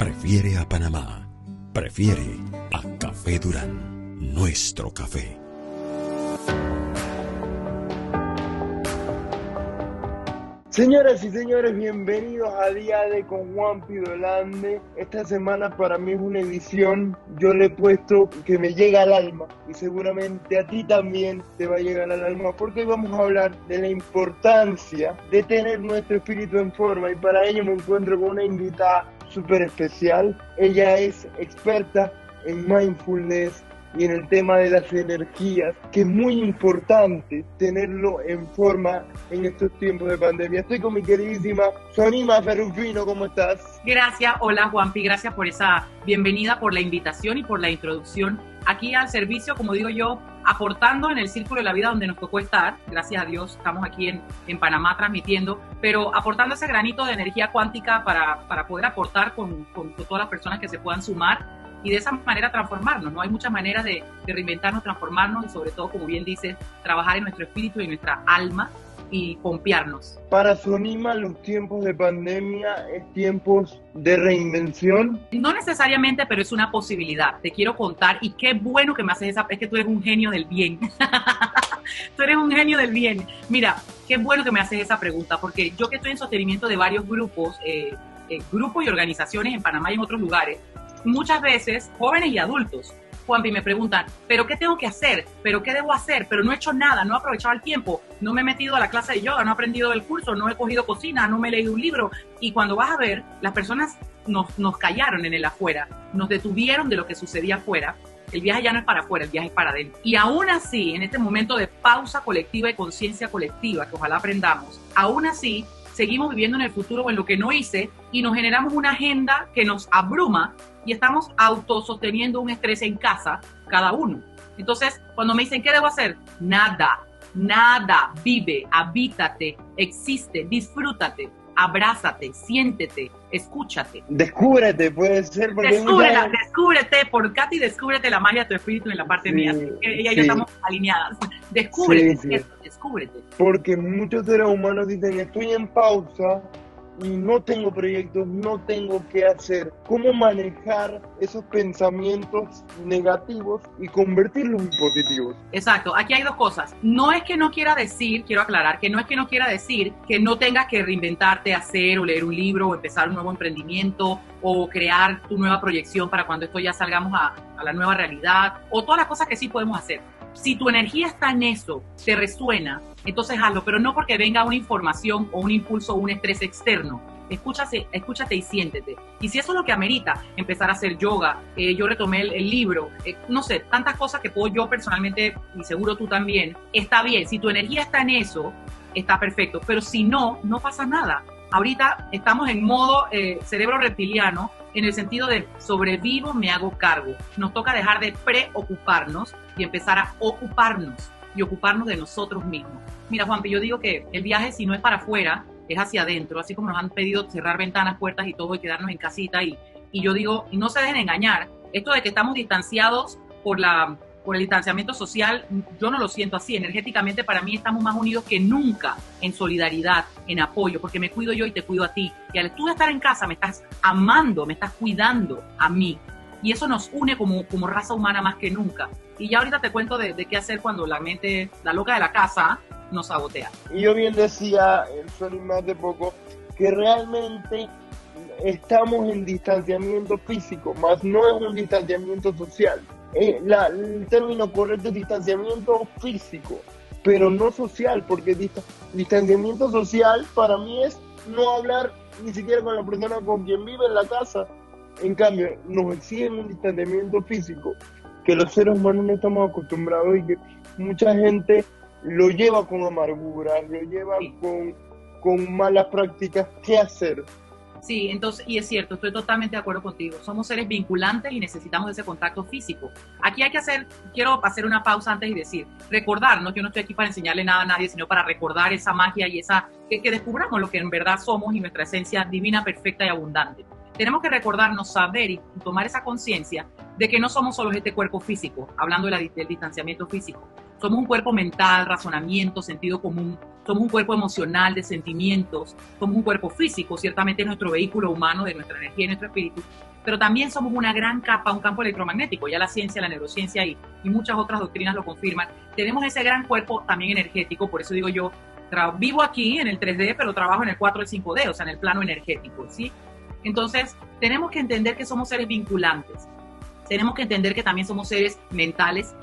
Prefiere a Panamá. Prefiere a Café Durán. Nuestro café. Señoras y señores, bienvenidos a Día de con Juan Pidolande. Esta semana para mí es una edición, yo le he puesto que me llega al alma y seguramente a ti también te va a llegar al alma porque hoy vamos a hablar de la importancia de tener nuestro espíritu en forma y para ello me encuentro con una invitada súper especial. Ella es experta en mindfulness, y en el tema de las energías, que es muy importante tenerlo en forma en estos tiempos de pandemia. Estoy con mi queridísima Sonima Ferrufino, ¿cómo estás? Gracias, hola Juanpi, gracias por esa bienvenida, por la invitación y por la introducción aquí al servicio, como digo yo, aportando en el círculo de la vida donde nos tocó estar, gracias a Dios, estamos aquí en, en Panamá transmitiendo, pero aportando ese granito de energía cuántica para, para poder aportar con, con todas las personas que se puedan sumar y de esa manera transformarnos. ¿no? Hay muchas maneras de, reinventarnos, transformarnos y sobre todo, como bien dice, trabajar en nuestro espíritu y en nuestra alma y confiarnos. Para Sonima, los tiempos de pandemia es tiempos de reinvención. No necesariamente, pero es una posibilidad. Te quiero contar y qué bueno que me haces esa, es que tú eres un genio del bien. tú eres un genio del bien. Mira, qué bueno que me haces esa pregunta, porque yo que estoy en sostenimiento de varios grupos, eh, eh, grupos y organizaciones en Panamá y en otros lugares, muchas veces jóvenes y adultos, Juanpi, me preguntan, ¿pero qué tengo que hacer? ¿Pero qué debo hacer? Pero no he hecho nada, no he aprovechado el tiempo, no me he metido a la clase de yoga, no he aprendido el curso, no he cogido cocina, no me he leído un libro. Y cuando vas a ver, las personas nos, nos callaron en el afuera, nos detuvieron de lo que sucedía afuera. El viaje ya no es para afuera, el viaje es para adentro. Y aún así, en este momento de pausa colectiva y conciencia colectiva, que ojalá aprendamos, aún así seguimos viviendo en el futuro o en lo que no hice y nos generamos una agenda que nos abruma y estamos autososteniendo un estrés en casa cada uno. Entonces, cuando me dicen, ¿qué debo hacer? Nada, nada, vive, habítate, existe, disfrútate, abrázate, siéntete, escúchate. Descúbrete, puede ser. Porque descúbrete, por Katy, descúbrete la magia de tu espíritu en la parte mía. Ella y yo estamos alineadas. Descúbrete, descúbrete. Porque muchos seres humanos dicen, estoy en pausa, no tengo proyectos, no tengo qué hacer. ¿Cómo manejar esos pensamientos negativos y convertirlos en positivos? Exacto, aquí hay dos cosas. No es que no quiera decir, quiero aclarar, que no es que no quiera decir que no tengas que reinventarte, hacer o leer un libro o empezar un nuevo emprendimiento o crear tu nueva proyección para cuando esto ya salgamos a, a la nueva realidad o todas las cosas que sí podemos hacer. Si tu energía está en eso, te resuena, entonces hazlo, pero no porque venga una información o un impulso o un estrés externo. Escúchate, escúchate y siéntete. Y si eso es lo que amerita, empezar a hacer yoga, eh, yo retomé el, libro, eh, no sé, tantas cosas que puedo yo personalmente, y seguro tú también, está bien. Si tu energía está en eso, está perfecto. Pero si no, no pasa nada. Ahorita estamos en modo eh, cerebro reptiliano, en el sentido de sobrevivo, me hago cargo. Nos toca dejar de preocuparnos y empezar a ocuparnos y ocuparnos de nosotros mismos. Mira, Juan, yo digo que el viaje, si no es para afuera, es hacia adentro, así como nos han pedido cerrar ventanas, puertas y todo y quedarnos en casita. Y, y yo digo, y no se dejen engañar, esto de que estamos distanciados por, la, por el distanciamiento social, yo no lo siento así. Energéticamente para mí estamos más unidos que nunca en solidaridad, en apoyo, porque me cuido yo y te cuido a ti. Y al tú estar en casa me estás amando, me estás cuidando a mí y eso nos une como, como raza humana más que nunca. Y ya ahorita te cuento de, qué hacer cuando la mente, la loca de la casa, nos sabotea. Y yo bien decía, el más de poco, que realmente estamos en distanciamiento físico, más no es un distanciamiento social. Eh, el término correcto es distanciamiento físico, pero no social, porque distanciamiento social para mí es no hablar ni siquiera con la persona con quien vive en la casa, en cambio, nos exigen un distanciamiento físico que los seres humanos no estamos acostumbrados y que mucha gente lo lleva con amargura, lo lleva con, con malas prácticas. ¿Qué hacer? Sí, entonces, y es cierto, estoy totalmente de acuerdo contigo. Somos seres vinculantes y necesitamos ese contacto físico. Aquí hay que hacer, quiero hacer una pausa antes y decir, recordar, no, yo no estoy aquí para enseñarle nada a nadie, sino para recordar esa magia y esa, que, que descubramos lo que en verdad somos y nuestra esencia divina, perfecta y abundante tenemos que recordarnos, saber y tomar esa conciencia de que no somos solo este cuerpo físico, hablando del distanciamiento físico. Somos un cuerpo mental, razonamiento, sentido común, somos un cuerpo emocional de sentimientos, somos un cuerpo físico, ciertamente es nuestro vehículo humano de nuestra energía y nuestro espíritu, pero también somos una gran capa, un campo electromagnético, ya la ciencia, la neurociencia y, y muchas otras doctrinas lo confirman. Tenemos ese gran cuerpo también energético, por eso digo yo, vivo aquí en el 3D, pero trabajo en el 4 y 5D, o sea, en el plano energético, ¿sí? Entonces, tenemos que entender que somos seres vinculantes. Tenemos que entender que también somos seres mentales,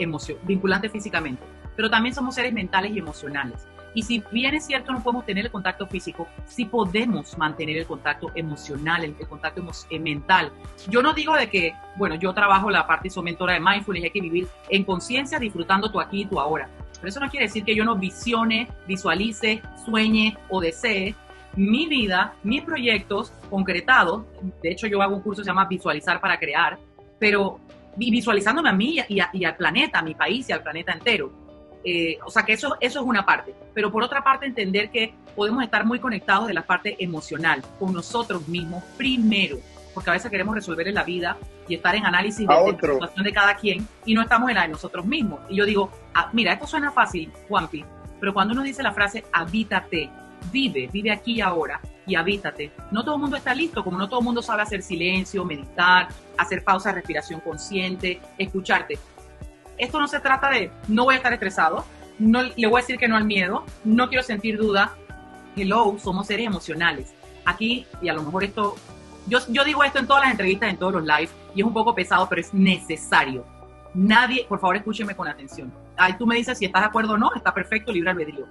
vinculantes físicamente, pero también somos seres mentales y emocionales. Y si bien es cierto no podemos tener el contacto físico, sí podemos mantener el contacto emocional, el, contacto eh, mental. Yo no digo de que, bueno, yo trabajo la parte mentora de mindfulness y hay que vivir en conciencia disfrutando tu aquí y tu ahora. Pero eso no quiere decir que yo no visione, visualice, sueñe o desee mi vida, mis proyectos concretados. De hecho, yo hago un curso que se llama Visualizar para Crear, pero visualizándome a mí y, y al planeta, a mi país y al planeta entero eh, o sea que eso, eso es una parte. Pero por otra parte, entender que podemos estar muy conectados de la parte emocional, con nosotros mismos primero, porque a veces queremos resolver en la vida y estar en análisis de, la situación de cada quien y no estamos en la de nosotros mismos. Y yo digo, ah, mira, esto suena fácil, Juanpi, pero cuando uno dice la frase habítate, vive, vive aquí y ahora y habítate, no todo el mundo está listo, como no todo el mundo sabe hacer silencio, meditar, hacer pausa, respiración consciente, escucharte esto no se trata de no voy a estar estresado, no le voy a decir que no al miedo, no quiero sentir duda. Hello, somos seres emocionales. Aquí, y a lo mejor esto, yo, yo digo esto en todas las entrevistas, en todos los lives, y es un poco pesado, pero es necesario. Nadie, por favor, escúcheme con atención. Ahí tú me dices si estás de acuerdo o no, está perfecto, libre albedrío.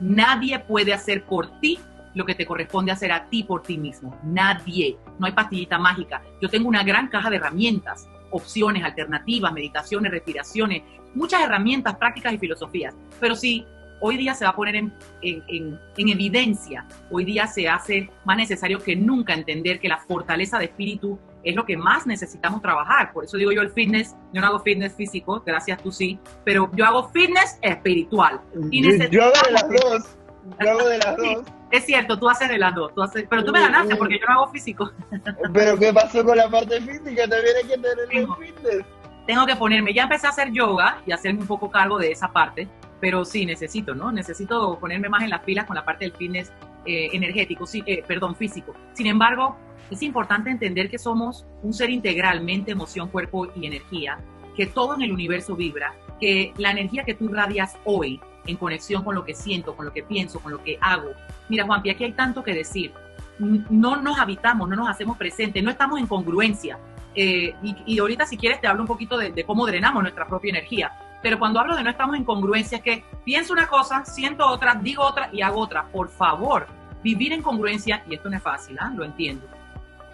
Nadie puede hacer por ti lo que te corresponde hacer a ti por ti mismo. Nadie. No hay pastillita mágica. Yo tengo una gran caja de herramientas opciones, alternativas, meditaciones, respiraciones, muchas herramientas, prácticas y filosofías. Pero si hoy día se va a poner en, en, evidencia, hoy día se hace más necesario que nunca entender que la fortaleza de espíritu es lo que más necesitamos trabajar. Por eso digo yo el fitness, yo no hago fitness físico, gracias tú sí, pero yo hago fitness espiritual. Y yo, hago de las dos. Yo hago de las dos. Es cierto, tú haces de las dos, tú haces, pero tú me ganaste porque yo no hago físico. Pero ¿qué pasó con la parte física? También hay que tener el fitness. Tengo que ponerme, ya empecé a hacer yoga y hacerme un poco cargo de esa parte, pero sí necesito, ¿no? Necesito ponerme más en las pilas con la parte del fitness eh, energético, sí, eh, perdón, físico. Sin embargo, es importante entender que somos un ser integralmente emoción, cuerpo y energía, que todo en el universo vibra, que la energía que tú radias hoy en conexión con lo que siento, con lo que pienso, con lo que hago. Mira, Juanpi, aquí hay tanto que decir. No nos habitamos, no nos hacemos presentes, no estamos en congruencia. Eh, y, ahorita si quieres te hablo un poquito de, cómo drenamos nuestra propia energía. Pero cuando hablo de no estamos en congruencia es que pienso una cosa, siento otra, digo otra y hago otra. Por favor, vivir en congruencia, y esto no es fácil, ¿ah? lo entiendo.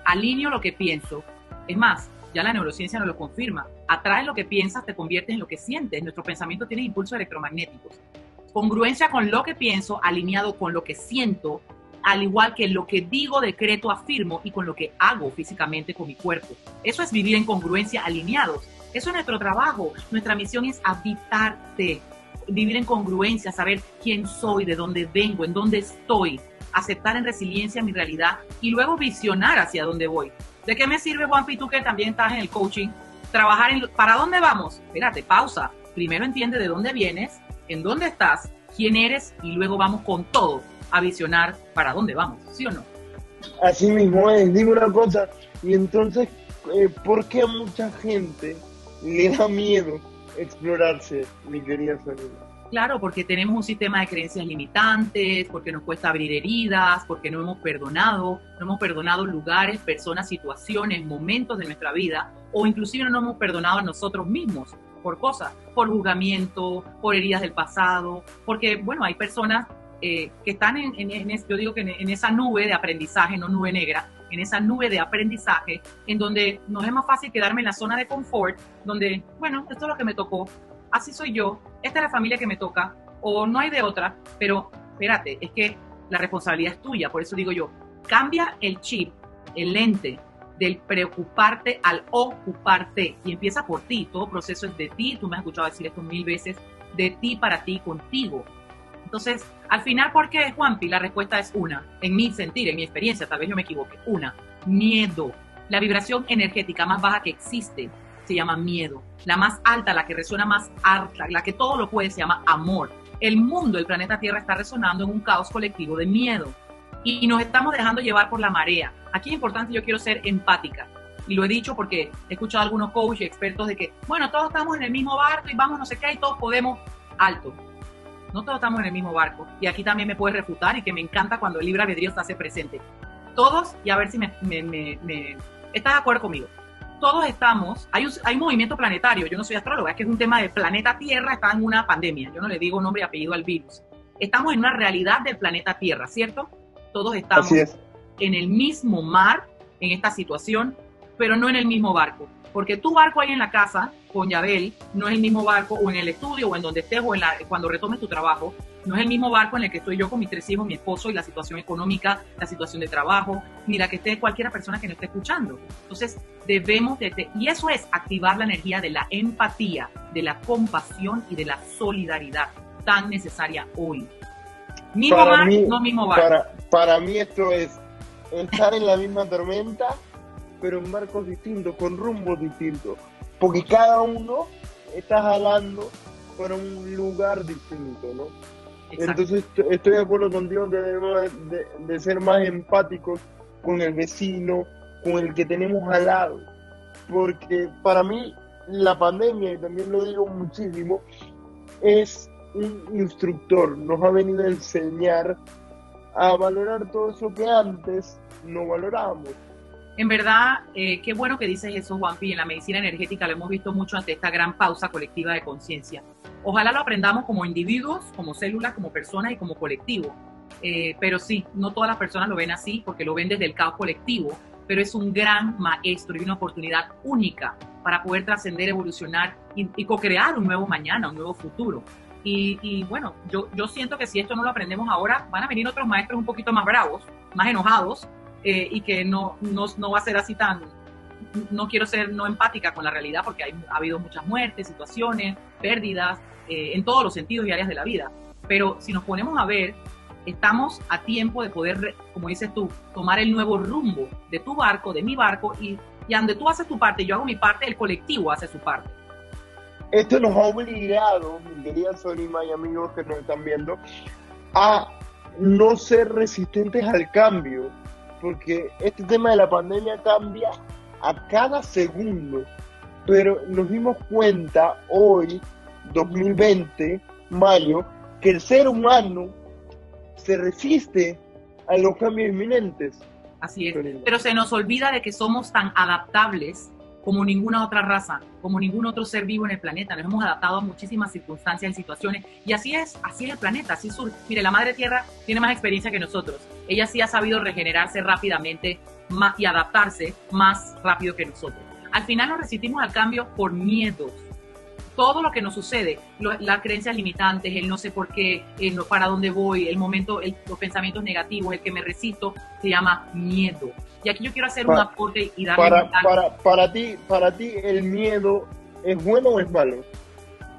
Alineo lo que pienso. Es más, ya la neurociencia nos lo confirma. Atraes lo que piensas, te conviertes en lo que sientes. Nuestro pensamiento tiene impulsos electromagnéticos. Congruencia con lo que pienso, alineado con lo que siento, al igual que lo que digo, decreto, afirmo y con lo que hago físicamente con mi cuerpo. Eso es vivir en congruencia, alineados. Eso es nuestro trabajo. Nuestra misión es habitarte, vivir en congruencia, saber quién soy, de dónde vengo, en dónde estoy, aceptar en resiliencia mi realidad y luego visionar hacia dónde voy. ¿De qué me sirve, Juanpi, tú que también estás en el coaching? Trabajar en... ¿Para dónde vamos? Espérate, pausa. Primero entiende de dónde vienes, en dónde estás, quién eres y luego vamos con todo a visionar para dónde vamos, ¿sí o no? Así mismo es. Dime una cosa. Y entonces, eh, ¿por qué mucha gente le da miedo explorarse, mi querida Sonia? Claro, porque tenemos un sistema de creencias limitantes, porque nos cuesta abrir heridas, porque no hemos perdonado, no hemos perdonado lugares, personas, situaciones, momentos de nuestra vida, o inclusive no hemos perdonado a nosotros mismos por cosas, por juzgamiento, por heridas del pasado, porque, bueno, hay personas eh, que están en, en, yo digo que en, esa nube de aprendizaje, no nube negra, en esa nube de aprendizaje, en donde nos es más fácil quedarme en la zona de confort, donde, bueno, esto es lo que me tocó, así soy yo, esta es la familia que me toca, o no hay de otra, pero espérate, es que la responsabilidad es tuya, por eso digo yo, cambia el chip, el lente del preocuparte al ocuparte y empieza por ti, todo proceso es de ti, tú me has escuchado decir esto mil veces, de ti para ti, contigo. Entonces, al final, ¿por qué, Juanpi? La respuesta es una, en mi sentir, en mi experiencia, tal vez yo me equivoque, una, miedo. La vibración energética más baja que existe se llama miedo. La más alta, la que resuena más alta, la que todo lo puede, se llama amor. el mundo, el planeta Tierra está resonando en un caos colectivo de miedo y nos estamos dejando llevar por la marea. Aquí es importante, yo quiero ser empática. Y lo he dicho porque he escuchado a algunos coaches expertos de que, bueno, todos estamos en el mismo barco y vamos no sé qué y todos podemos alto. No todos estamos en el mismo barco. Y aquí también me puedes refutar y que me encanta cuando el libre albedrío se hace presente. Todos, y a ver si me, me, me, estás de acuerdo conmigo. Todos estamos, hay un, hay movimiento planetario, yo no soy astróloga, es que es un tema de planeta Tierra, está en una pandemia, yo no le digo nombre y apellido al virus. Estamos en una realidad del planeta Tierra, ¿cierto? Todos estamos en el mismo mar, en esta situación, pero no en el mismo barco. Porque tu barco ahí en la casa, con Yabel, no es el mismo barco, o en el estudio, o en donde estés, o en la, cuando retomes tu trabajo, no es el mismo barco en el que estoy yo con mis tres hijos, mi esposo y la situación económica, la situación de trabajo, ni la que esté cualquiera persona que nos esté escuchando. Entonces, debemos de, y eso es activar la energía de la empatía, de la compasión y de la solidaridad tan necesaria hoy. Mismo mar, no mismo barco. Para, para mí esto es estar en la misma tormenta, pero en barcos distintos, con rumbos distintos. Porque cada uno está jalando para un lugar distinto, ¿no? Entonces estoy de acuerdo contigo que debemos de, ser más empáticos con el vecino, con el que tenemos al lado. Porque para mí la pandemia, y también lo digo muchísimo, es un instructor, nos ha venido a enseñar a valorar todo eso que antes no valorábamos. En verdad, eh, qué bueno que dices eso, Juanpi. En la medicina energética lo hemos visto mucho ante esta gran pausa colectiva de conciencia. Ojalá lo aprendamos como individuos, como células, como personas y como colectivo. Eh, pero sí, no todas las personas lo ven así porque lo ven desde el caos colectivo, pero es un gran maestro y una oportunidad única para poder trascender, evolucionar y, y co-crear un nuevo mañana, un nuevo futuro. Y, bueno, yo, yo siento que si esto no lo aprendemos ahora, van a venir otros maestros un poquito más bravos, más enojados, eh, y que no, no, no, va a ser así tan... No quiero ser no empática con la realidad porque hay, ha habido muchas muertes, situaciones, pérdidas, eh, en todos los sentidos y áreas de la vida. Pero si nos ponemos a ver, estamos a tiempo de poder, como dices tú, tomar el nuevo rumbo de tu barco, de mi barco, y, y donde tú haces tu parte, yo hago mi parte, el colectivo hace su parte. Esto nos ha obligado, mi querida Solima y amigos que nos están viendo, a no ser resistentes al cambio, porque este tema de la pandemia cambia a cada segundo, pero nos dimos cuenta hoy, 2020, mayo, que el ser humano se resiste a los cambios inminentes. Así es, pero se nos olvida de que somos tan adaptables como ninguna otra raza, como ningún otro ser vivo en el planeta. Nos hemos adaptado a muchísimas circunstancias y situaciones. Y así es, así es el planeta, así es Mire, la Madre Tierra tiene más experiencia que nosotros. Ella sí ha sabido regenerarse rápidamente y adaptarse más rápido que nosotros. Al final nos resistimos al cambio por miedos, todo lo que nos sucede, las creencias limitantes, el no sé por qué, el no para dónde voy, el momento, los pensamientos negativos, el que me resisto, se llama miedo. Y aquí yo quiero hacer un aporte y darle para, para, para ti, para ti, el miedo es bueno o es malo?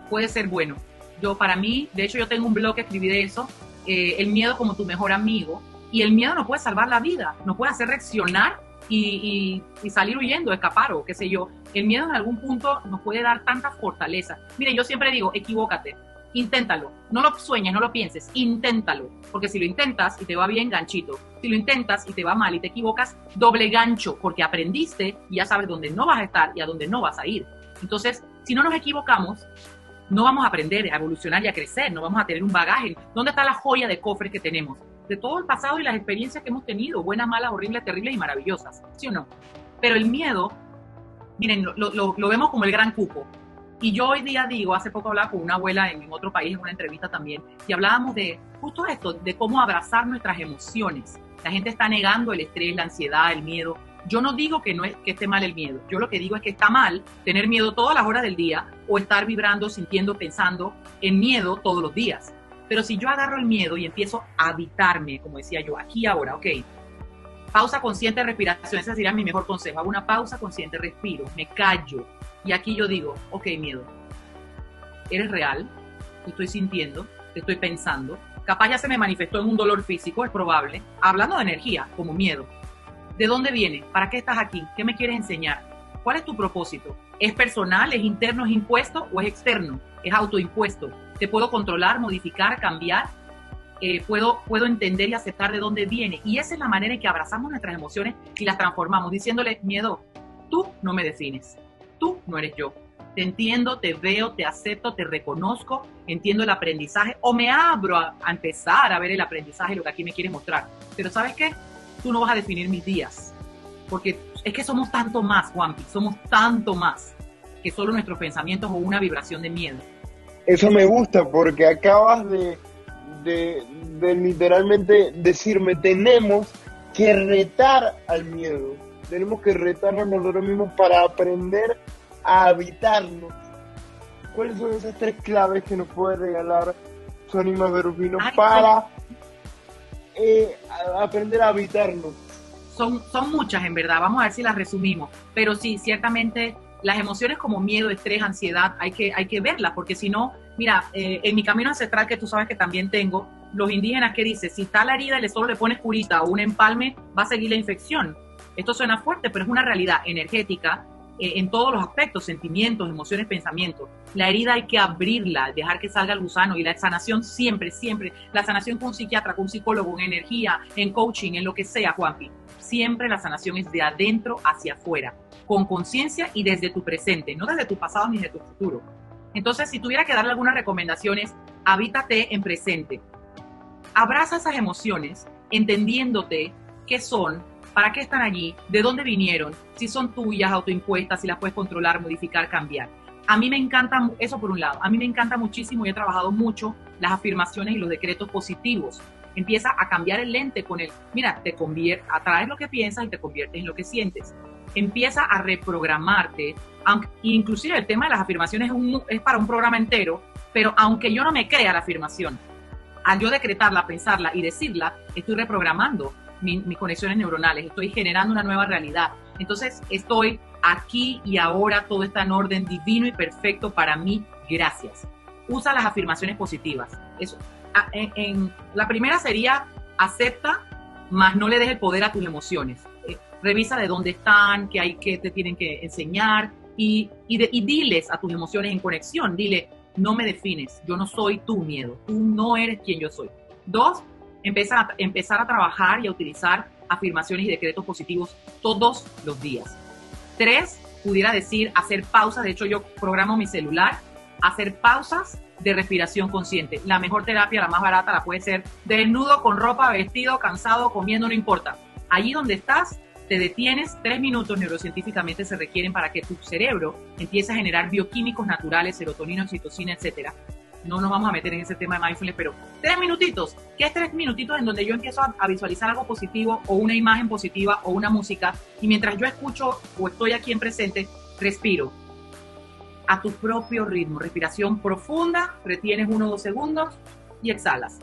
Puede ser bueno. Yo, para mí, de hecho, yo tengo un blog que escribí de eso, eh, el miedo como tu mejor amigo. Y el miedo no puede salvar la vida, nos puede hacer reaccionar y, y, salir huyendo, escapar o qué sé yo. El miedo en algún punto nos puede dar tanta fortaleza. Mire, yo siempre digo, equivócate, inténtalo. No lo sueñes, no lo pienses, inténtalo. Porque si lo intentas y te va bien, ganchito. Si lo intentas y te va mal y te equivocas, doble gancho, porque aprendiste y ya sabes dónde no vas a estar y a dónde no vas a ir. Entonces, si no nos equivocamos, no vamos a aprender a evolucionar y a crecer, no vamos a tener un bagaje. ¿Dónde está la joya de cofre que tenemos? De todo el pasado y las experiencias que hemos tenido, buenas, malas, horribles, terribles y maravillosas, ¿sí o no? Pero el miedo, miren, lo, vemos como el gran cupo. Y yo hoy día digo, hace poco hablaba con una abuela en, otro país, en una entrevista también, y hablábamos de justo esto, de cómo abrazar nuestras emociones. La gente está negando el estrés, la ansiedad, el miedo. Yo no digo que no es que esté mal el miedo. Yo lo que digo es que está mal tener miedo todas las horas del día o estar vibrando, sintiendo, pensando en miedo todos los días. Pero si yo agarro el miedo y empiezo a habitarme, como decía yo, aquí ahora, ok, pausa consciente, respiración, ese sería mi mejor consejo. Hago una pausa consciente, respiro, me callo. Y aquí yo digo, ok, miedo, eres real, te estoy sintiendo, te estoy pensando. Capaz ya se me manifestó en un dolor físico, es probable. Hablando de energía, como miedo. ¿De dónde viene? ¿Para qué estás aquí? ¿Qué me quieres enseñar? ¿Cuál es tu propósito? ¿Es personal, es interno, es impuesto o es externo? ¿Es autoimpuesto? ¿Te puedo controlar, modificar, cambiar? Eh, puedo, puedo entender y aceptar de dónde viene. Y esa es la manera en que abrazamos nuestras emociones y las transformamos, diciéndole, miedo, tú no me defines, tú no eres yo. Te entiendo, te veo, te acepto, te reconozco, entiendo el aprendizaje o me abro a, a empezar a ver el aprendizaje, lo que aquí me quieres mostrar. Pero ¿sabes qué? Tú no vas a definir mis días, porque es que somos tanto más, Juanpi, somos tanto más que solo nuestros pensamientos o una vibración de miedo. Eso me gusta porque acabas de, de, de literalmente decirme, tenemos que retar al miedo, tenemos que retarnos nosotros mismos para aprender a habitarnos. ¿Cuáles son esas tres claves que nos puede regalar Sonima Berufino para eh, aprender a habitarnos? son, son muchas en verdad, vamos a ver si las resumimos, pero sí, ciertamente las emociones como miedo, estrés, ansiedad, hay que, hay que verlas, porque si no, mira, eh, en mi camino ancestral que tú sabes que también tengo, los indígenas que dicen, si está la herida y solo le pones curita o un empalme, va a seguir la infección. Esto suena fuerte, pero es una realidad energética eh, en todos los aspectos, sentimientos, emociones, pensamientos. La herida hay que abrirla, dejar que salga el gusano y la sanación siempre, siempre, la sanación con un psiquiatra, con un psicólogo, en energía, en coaching, en lo que sea, Juanpi. Siempre la sanación es de adentro hacia afuera, con conciencia y desde tu presente, no desde tu pasado ni desde tu futuro. Entonces, si tuviera que darle algunas recomendaciones, habítate en presente. Abraza esas emociones, entendiéndote qué son, para qué están allí, de dónde vinieron, si son tuyas, autoimpuestas, si las puedes controlar, modificar, cambiar. A mí me encanta, eso por un lado, a mí me encanta muchísimo y he trabajado mucho las afirmaciones y los decretos positivos. Empieza a cambiar el lente con el, mira, te convierte, atraes lo que piensas y te conviertes en lo que sientes. Empieza a reprogramarte, aunque, inclusive el tema de las afirmaciones es para un programa entero, pero aunque yo no me crea la afirmación, al yo decretarla, pensarla y decirla, estoy reprogramando mi- mis conexiones neuronales, estoy generando una nueva realidad. Entonces estoy aquí y ahora, todo está en orden divino y perfecto para mí, gracias. Usa las afirmaciones positivas. Eso. En, la primera sería acepta, más no le des el poder a tus emociones. Eh, revisa de dónde están, qué hay que te tienen que enseñar y, y diles a tus emociones en conexión. Dile, no me defines, yo no soy tu miedo, tú no eres quien yo soy. Dos, empezar a, empezar a trabajar y a utilizar afirmaciones y decretos positivos todos los días. Tres, pudiera decir hacer pausas, de hecho yo programo mi celular, hacer pausas de respiración consciente. La mejor terapia, la más barata, la puede ser desnudo, con ropa, vestido, cansado, comiendo, no importa. Allí donde estás, te detienes, tres minutos neurocientíficamente se requieren para que tu cerebro empiece a generar bioquímicos naturales, serotonina, oxitocina, etcétera. No nos vamos a meter en ese tema de mindfulness, pero tres minutitos. ¿Qué es tres minutitos en donde yo empiezo a, a visualizar algo positivo o una imagen positiva o una música? Y mientras yo escucho o estoy aquí en presente, respiro a tu propio ritmo. Respiración profunda, retienes uno o dos segundos y exhalas.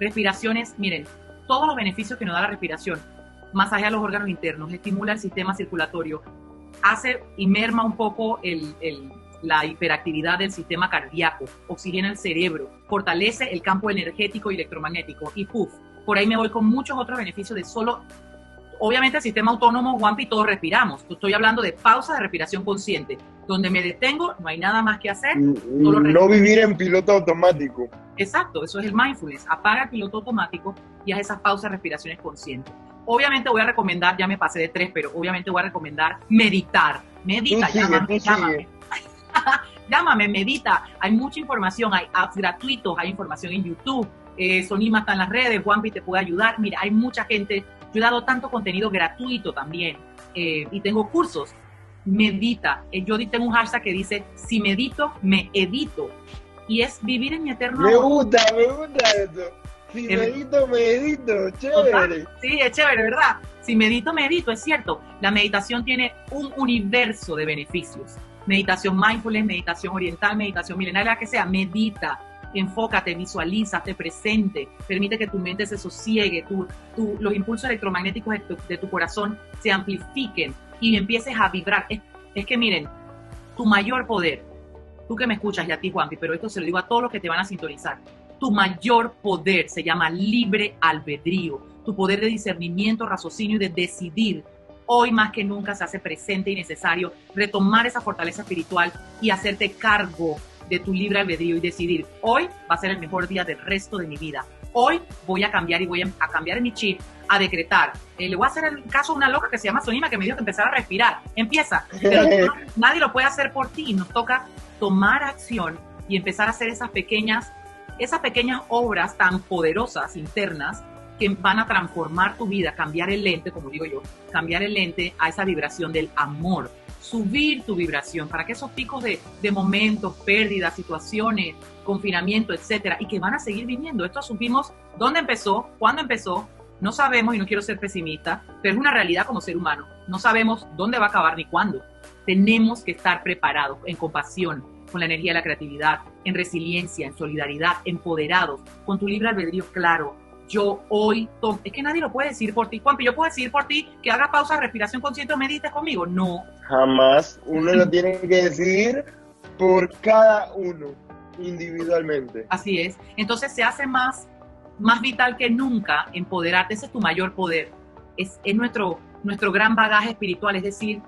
Respiraciones, miren, todos los beneficios que nos da la respiración. Masajea los órganos internos, estimula el sistema circulatorio, hace y merma un poco la hiperactividad del sistema cardíaco, oxigena el cerebro, fortalece el campo energético y electromagnético y puff, por ahí me voy con muchos otros beneficios de solo, obviamente el sistema autónomo, Juanpi, todos respiramos, estoy hablando de pausa de respiración consciente, donde me detengo, no hay nada más que hacer, No vivir en piloto automático. Exacto, eso es el mindfulness. Apaga el piloto automático y haz esas pausas, respiraciones conscientes. Obviamente voy a recomendar, ya me pasé de tres, pero obviamente voy a recomendar meditar. Medita, sigue, llámame, llámame. llámame, medita. Hay mucha información, hay apps gratuitos, hay información en YouTube. Eh, Sonima está en las redes, Juanpi te puede ayudar. Mira, hay mucha gente. Yo he dado tanto contenido gratuito también eh, y tengo cursos. Medita. Eh, yo tengo un hashtag que dice, si medito, me edito. Y es vivir en mi eterno Me gusta, me gusta eso. Si El- medito, medito, chévere. Sí, es chévere, ¿verdad? Si medito, medito, es cierto. La meditación tiene un universo de beneficios. Meditación mindfulness, meditación oriental, meditación milenaria, la que sea, medita, enfócate, visualízate presente, permite que tu mente se sosiegue, tu, tu- los impulsos electromagnéticos de tu, de tu corazón se amplifiquen y empieces a vibrar. Es, es que miren, tu mayor poder, tú que me escuchas y a ti, Juanpi, pero esto se lo digo a todos los que te van a sintonizar, tu mayor poder se llama libre albedrío, tu poder de discernimiento, raciocinio y de decidir Hoy más que nunca se hace presente y necesario retomar esa fortaleza espiritual y hacerte cargo de tu libre albedrío y decidir, hoy va a ser el mejor día del resto de mi vida. Hoy voy a cambiar y voy a cambiar mi chip, a decretar. Eh, le voy a hacer el caso a una loca que se llama Sonima que me dijo que empezara a respirar. Empieza, pero nadie lo puede hacer por ti. Nos toca tomar acción y empezar a hacer esas pequeñas, esas pequeñas obras tan poderosas internas que van a transformar tu vida, cambiar el lente, como digo yo, cambiar el lente a esa vibración del amor, subir tu vibración para que esos picos de, momentos, pérdidas, situaciones, confinamiento, etcétera, y que van a seguir viniendo. Esto supimos dónde empezó, cuándo empezó, no sabemos y no quiero ser pesimista, pero es una realidad como ser humano. No sabemos dónde va a acabar ni cuándo. Tenemos que estar preparados en compasión, con la energía de la creatividad, en resiliencia, en solidaridad, empoderados, con tu libre albedrío claro. Yo hoy, es que nadie lo puede decir por ti. Juanpi, yo puedo decir por ti que haga pausa, respiración consciente o medites conmigo. No. Jamás. Uno lo tiene que decir por cada uno, individualmente. Así es. Entonces se hace más, más vital que nunca empoderarte. Ese es tu mayor poder. Es, es nuestro, nuestro gran bagaje espiritual. Es decir,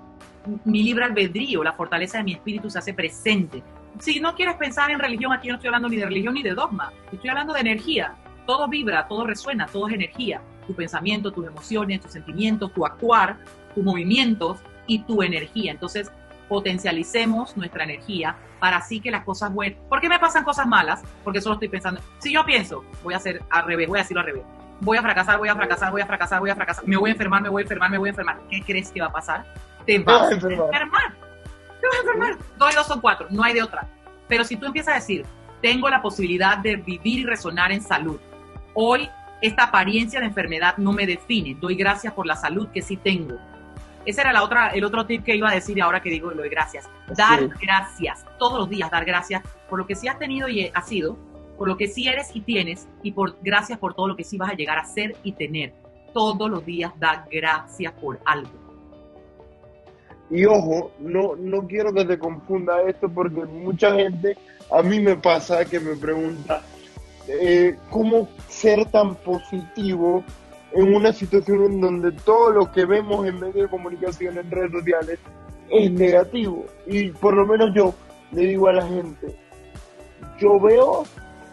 mi libre albedrío, la fortaleza de mi espíritu se hace presente. Si no quieres pensar en religión, aquí no estoy hablando ni de religión ni de dogma, estoy hablando de energía. Todo vibra, todo resuena, todo es energía. Tu pensamiento, tus emociones, tus sentimientos, tu actuar, tus movimientos y tu energía. Entonces, potencialicemos nuestra energía para así que las cosas buenas. ¿Por qué me pasan cosas malas? Porque solo estoy pensando. Si yo pienso, voy a hacer al revés, voy a decirlo al revés. Voy a fracasar, voy a fracasar, voy a fracasar, voy a fracasar. Me voy a enfermar, me voy a enfermar, me voy a enfermar. ¿Qué crees que va a pasar? te vas a enfermar. Te vas a enfermar. Dos y dos son cuatro, no hay de otra. Pero si tú empiezas a decir, tengo la posibilidad de vivir y resonar en salud, hoy esta apariencia de enfermedad no me define, doy gracias por la salud que sí tengo. Ese era la otra, el otro tip que iba a decir ahora que digo lo de gracias. Dar gracias, todos los días dar gracias por lo que sí has tenido y has sido, por lo que sí eres y tienes, y por gracias por todo lo que sí vas a llegar a ser y tener. Todos los días da gracias por algo y ojo, no, no quiero que te confunda esto porque mucha gente, a mí me pasa que me pregunta, eh, ¿cómo ser tan positivo en una situación en donde todo lo que vemos en medios de comunicación, en redes sociales, es negativo? Y por lo menos yo le digo a la gente, yo veo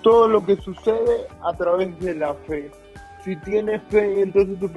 todo lo que sucede a través de la fe. Si tienes fe, entonces tu,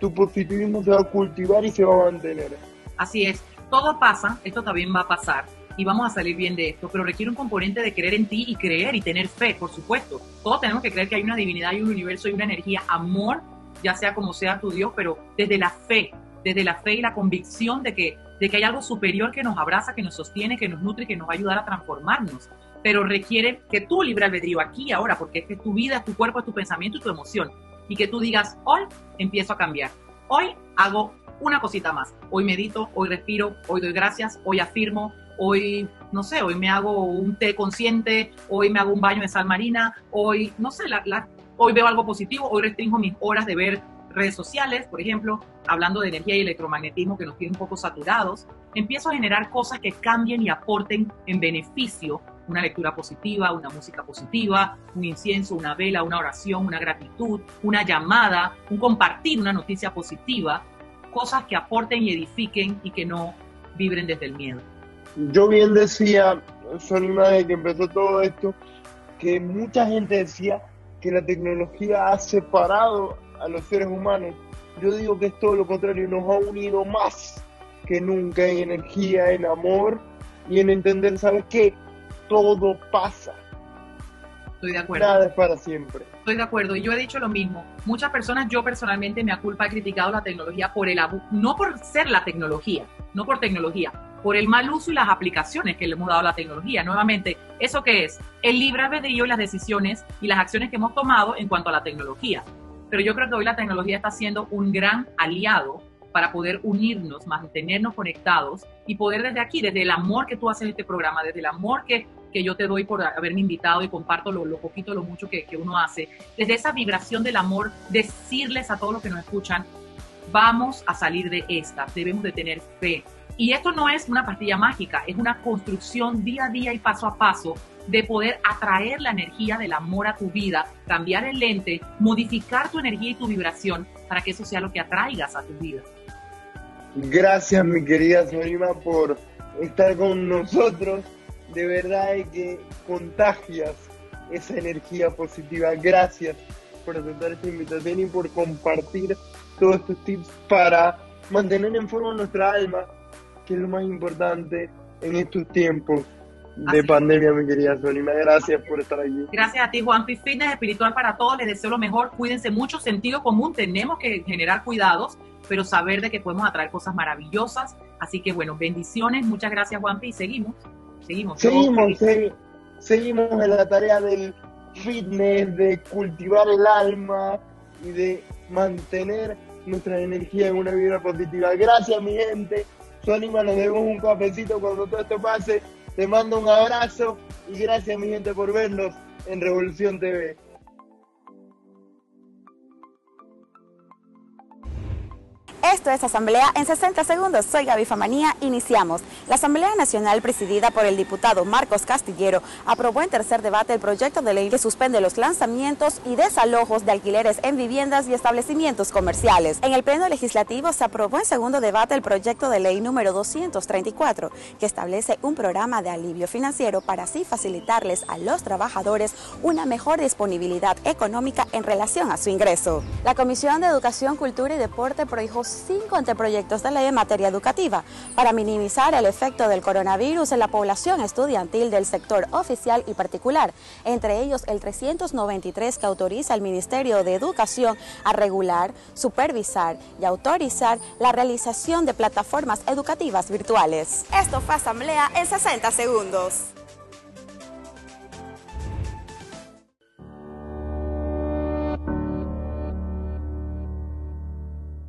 tu positivismo se va a cultivar y se va a mantener. Así es, todo pasa, esto también va a pasar y vamos a salir bien de esto, pero requiere un componente de creer en ti y creer y tener fe, por supuesto. Todos tenemos que creer que hay una divinidad y un universo y una energía, amor, ya sea como sea tu Dios, pero desde la fe, desde la fe y la convicción de que, de que hay algo superior que nos abraza, que nos sostiene, que nos nutre que nos va a ayudar a transformarnos. Pero requiere que tú libre albedrío aquí ahora, porque es que tu vida, tu cuerpo, tu pensamiento y tu emoción. Y que tú digas, hoy empiezo a cambiar. Hoy hago una cosita más. Hoy medito, hoy respiro, hoy doy gracias, hoy afirmo, hoy, no sé, hoy me hago un té consciente, hoy me hago un baño de sal marina, hoy, no sé, la, hoy veo algo positivo, hoy restringo mis horas de ver redes sociales, por ejemplo, hablando de energía y electromagnetismo que nos tiene un poco saturados, empiezo a generar cosas que cambien y aporten en beneficio una lectura positiva, una música positiva, un incienso, una vela, una oración, una gratitud, una llamada, un compartir una noticia positiva, cosas que aporten y edifiquen y que no vibren desde el miedo. Yo bien decía, Sonima, de que empezó todo esto, que mucha gente decía que la tecnología ha separado a los seres humanos. Yo digo que es todo lo contrario, nos ha unido más que nunca en energía, en amor y en entender, ¿sabes qué? Todo pasa Estoy de acuerdo. Nada es para siempre. Estoy de acuerdo. Y yo he dicho lo mismo. Muchas personas, yo personalmente me ha culpa, he criticado la tecnología por el abuso, no por ser la tecnología, no por tecnología, por el mal uso y las aplicaciones que le hemos dado a la tecnología. Nuevamente, ¿eso qué es? El libre albedrío y las decisiones y las acciones que hemos tomado en cuanto a la tecnología. Pero yo creo que hoy la tecnología está siendo un gran aliado para poder unirnos, mantenernos conectados y poder desde aquí, desde el amor que tú haces en este programa, desde el amor que que yo te doy por haberme invitado y comparto lo, poquito, lo mucho que, que uno hace. Desde esa vibración del amor, decirles a todos los que nos escuchan, vamos a salir de esta, debemos de tener fe. Y esto no es una pastilla mágica, es una construcción día a día y paso a paso de poder atraer la energía del amor a tu vida, cambiar el lente, modificar tu energía y tu vibración para que eso sea lo que atraigas a tu vida. Gracias, mi querida Solima, por estar con nosotros. De verdad es que contagias esa energía positiva. Gracias por aceptar esta invitación y por compartir todos estos tips para mantener en forma nuestra alma, que es lo más importante en estos tiempos de pandemia, mi querida Solima. Gracias por estar aquí. Gracias a ti, Juan. Fitness espiritual para todos. Les deseo lo mejor. Cuídense mucho. Sentido común. Tenemos que generar cuidados, pero saber de que podemos atraer cosas maravillosas. Así que, bueno, bendiciones. Muchas gracias, Juanpi. Y seguimos. Seguimos. Seguimos, seguimos en la tarea del fitness, de cultivar el alma y de mantener nuestra energía en una vida positiva. Gracias, mi gente. Solima, nos demos un cafecito cuando todo esto pase. Te mando un abrazo y gracias, mi gente, por vernos en Revolución TV. Esto es Asamblea en 60 segundos. Soy Gaby Famanía. Iniciamos. La Asamblea Nacional, presidida por el diputado Marcos Castillero, aprobó en tercer debate el proyecto de ley que suspende los lanzamientos y desalojos de alquileres en viviendas y establecimientos comerciales. En el Pleno Legislativo se aprobó en segundo debate el proyecto de ley número 234, que establece un programa de alivio financiero para así facilitarles a los trabajadores una mejor disponibilidad económica en relación a su ingreso. La Comisión de Educación, Cultura y Deporte prohijó cinco anteproyectos de ley en materia educativa para minimizar el efecto del coronavirus en la población estudiantil del sector oficial y particular, entre ellos el 393 que autoriza al Ministerio de Educación a regular, supervisar y autorizar la realización de plataformas educativas virtuales. Esto fue Asamblea en 60 segundos.